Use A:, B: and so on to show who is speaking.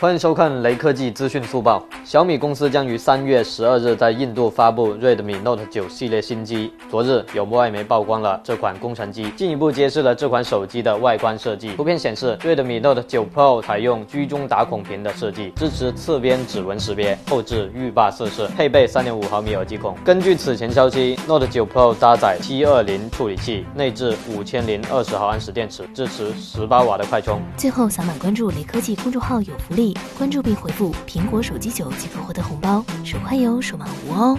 A: 欢迎收看雷科技资讯速报。小米公司将于三月十二日在印度发布 Redmi Note 9系列新机。昨日，有外媒曝光了这款工程机，进一步揭示了这款手机的外观设计。图片显示，Redmi Note 9 Pro 采用居中打孔屏的设计，支持侧边指纹识别，后置浴霸色式，配备三点五毫米耳机孔。根据此前消息，Note 9 Pro 搭载七二零处理器，内置五千零二十毫安时电池，支持十八瓦的快充。
B: 最后，扫码关注雷科技公众号有福利。关注并回复“苹果手机九”即可获得红包，手快有，手慢无哦。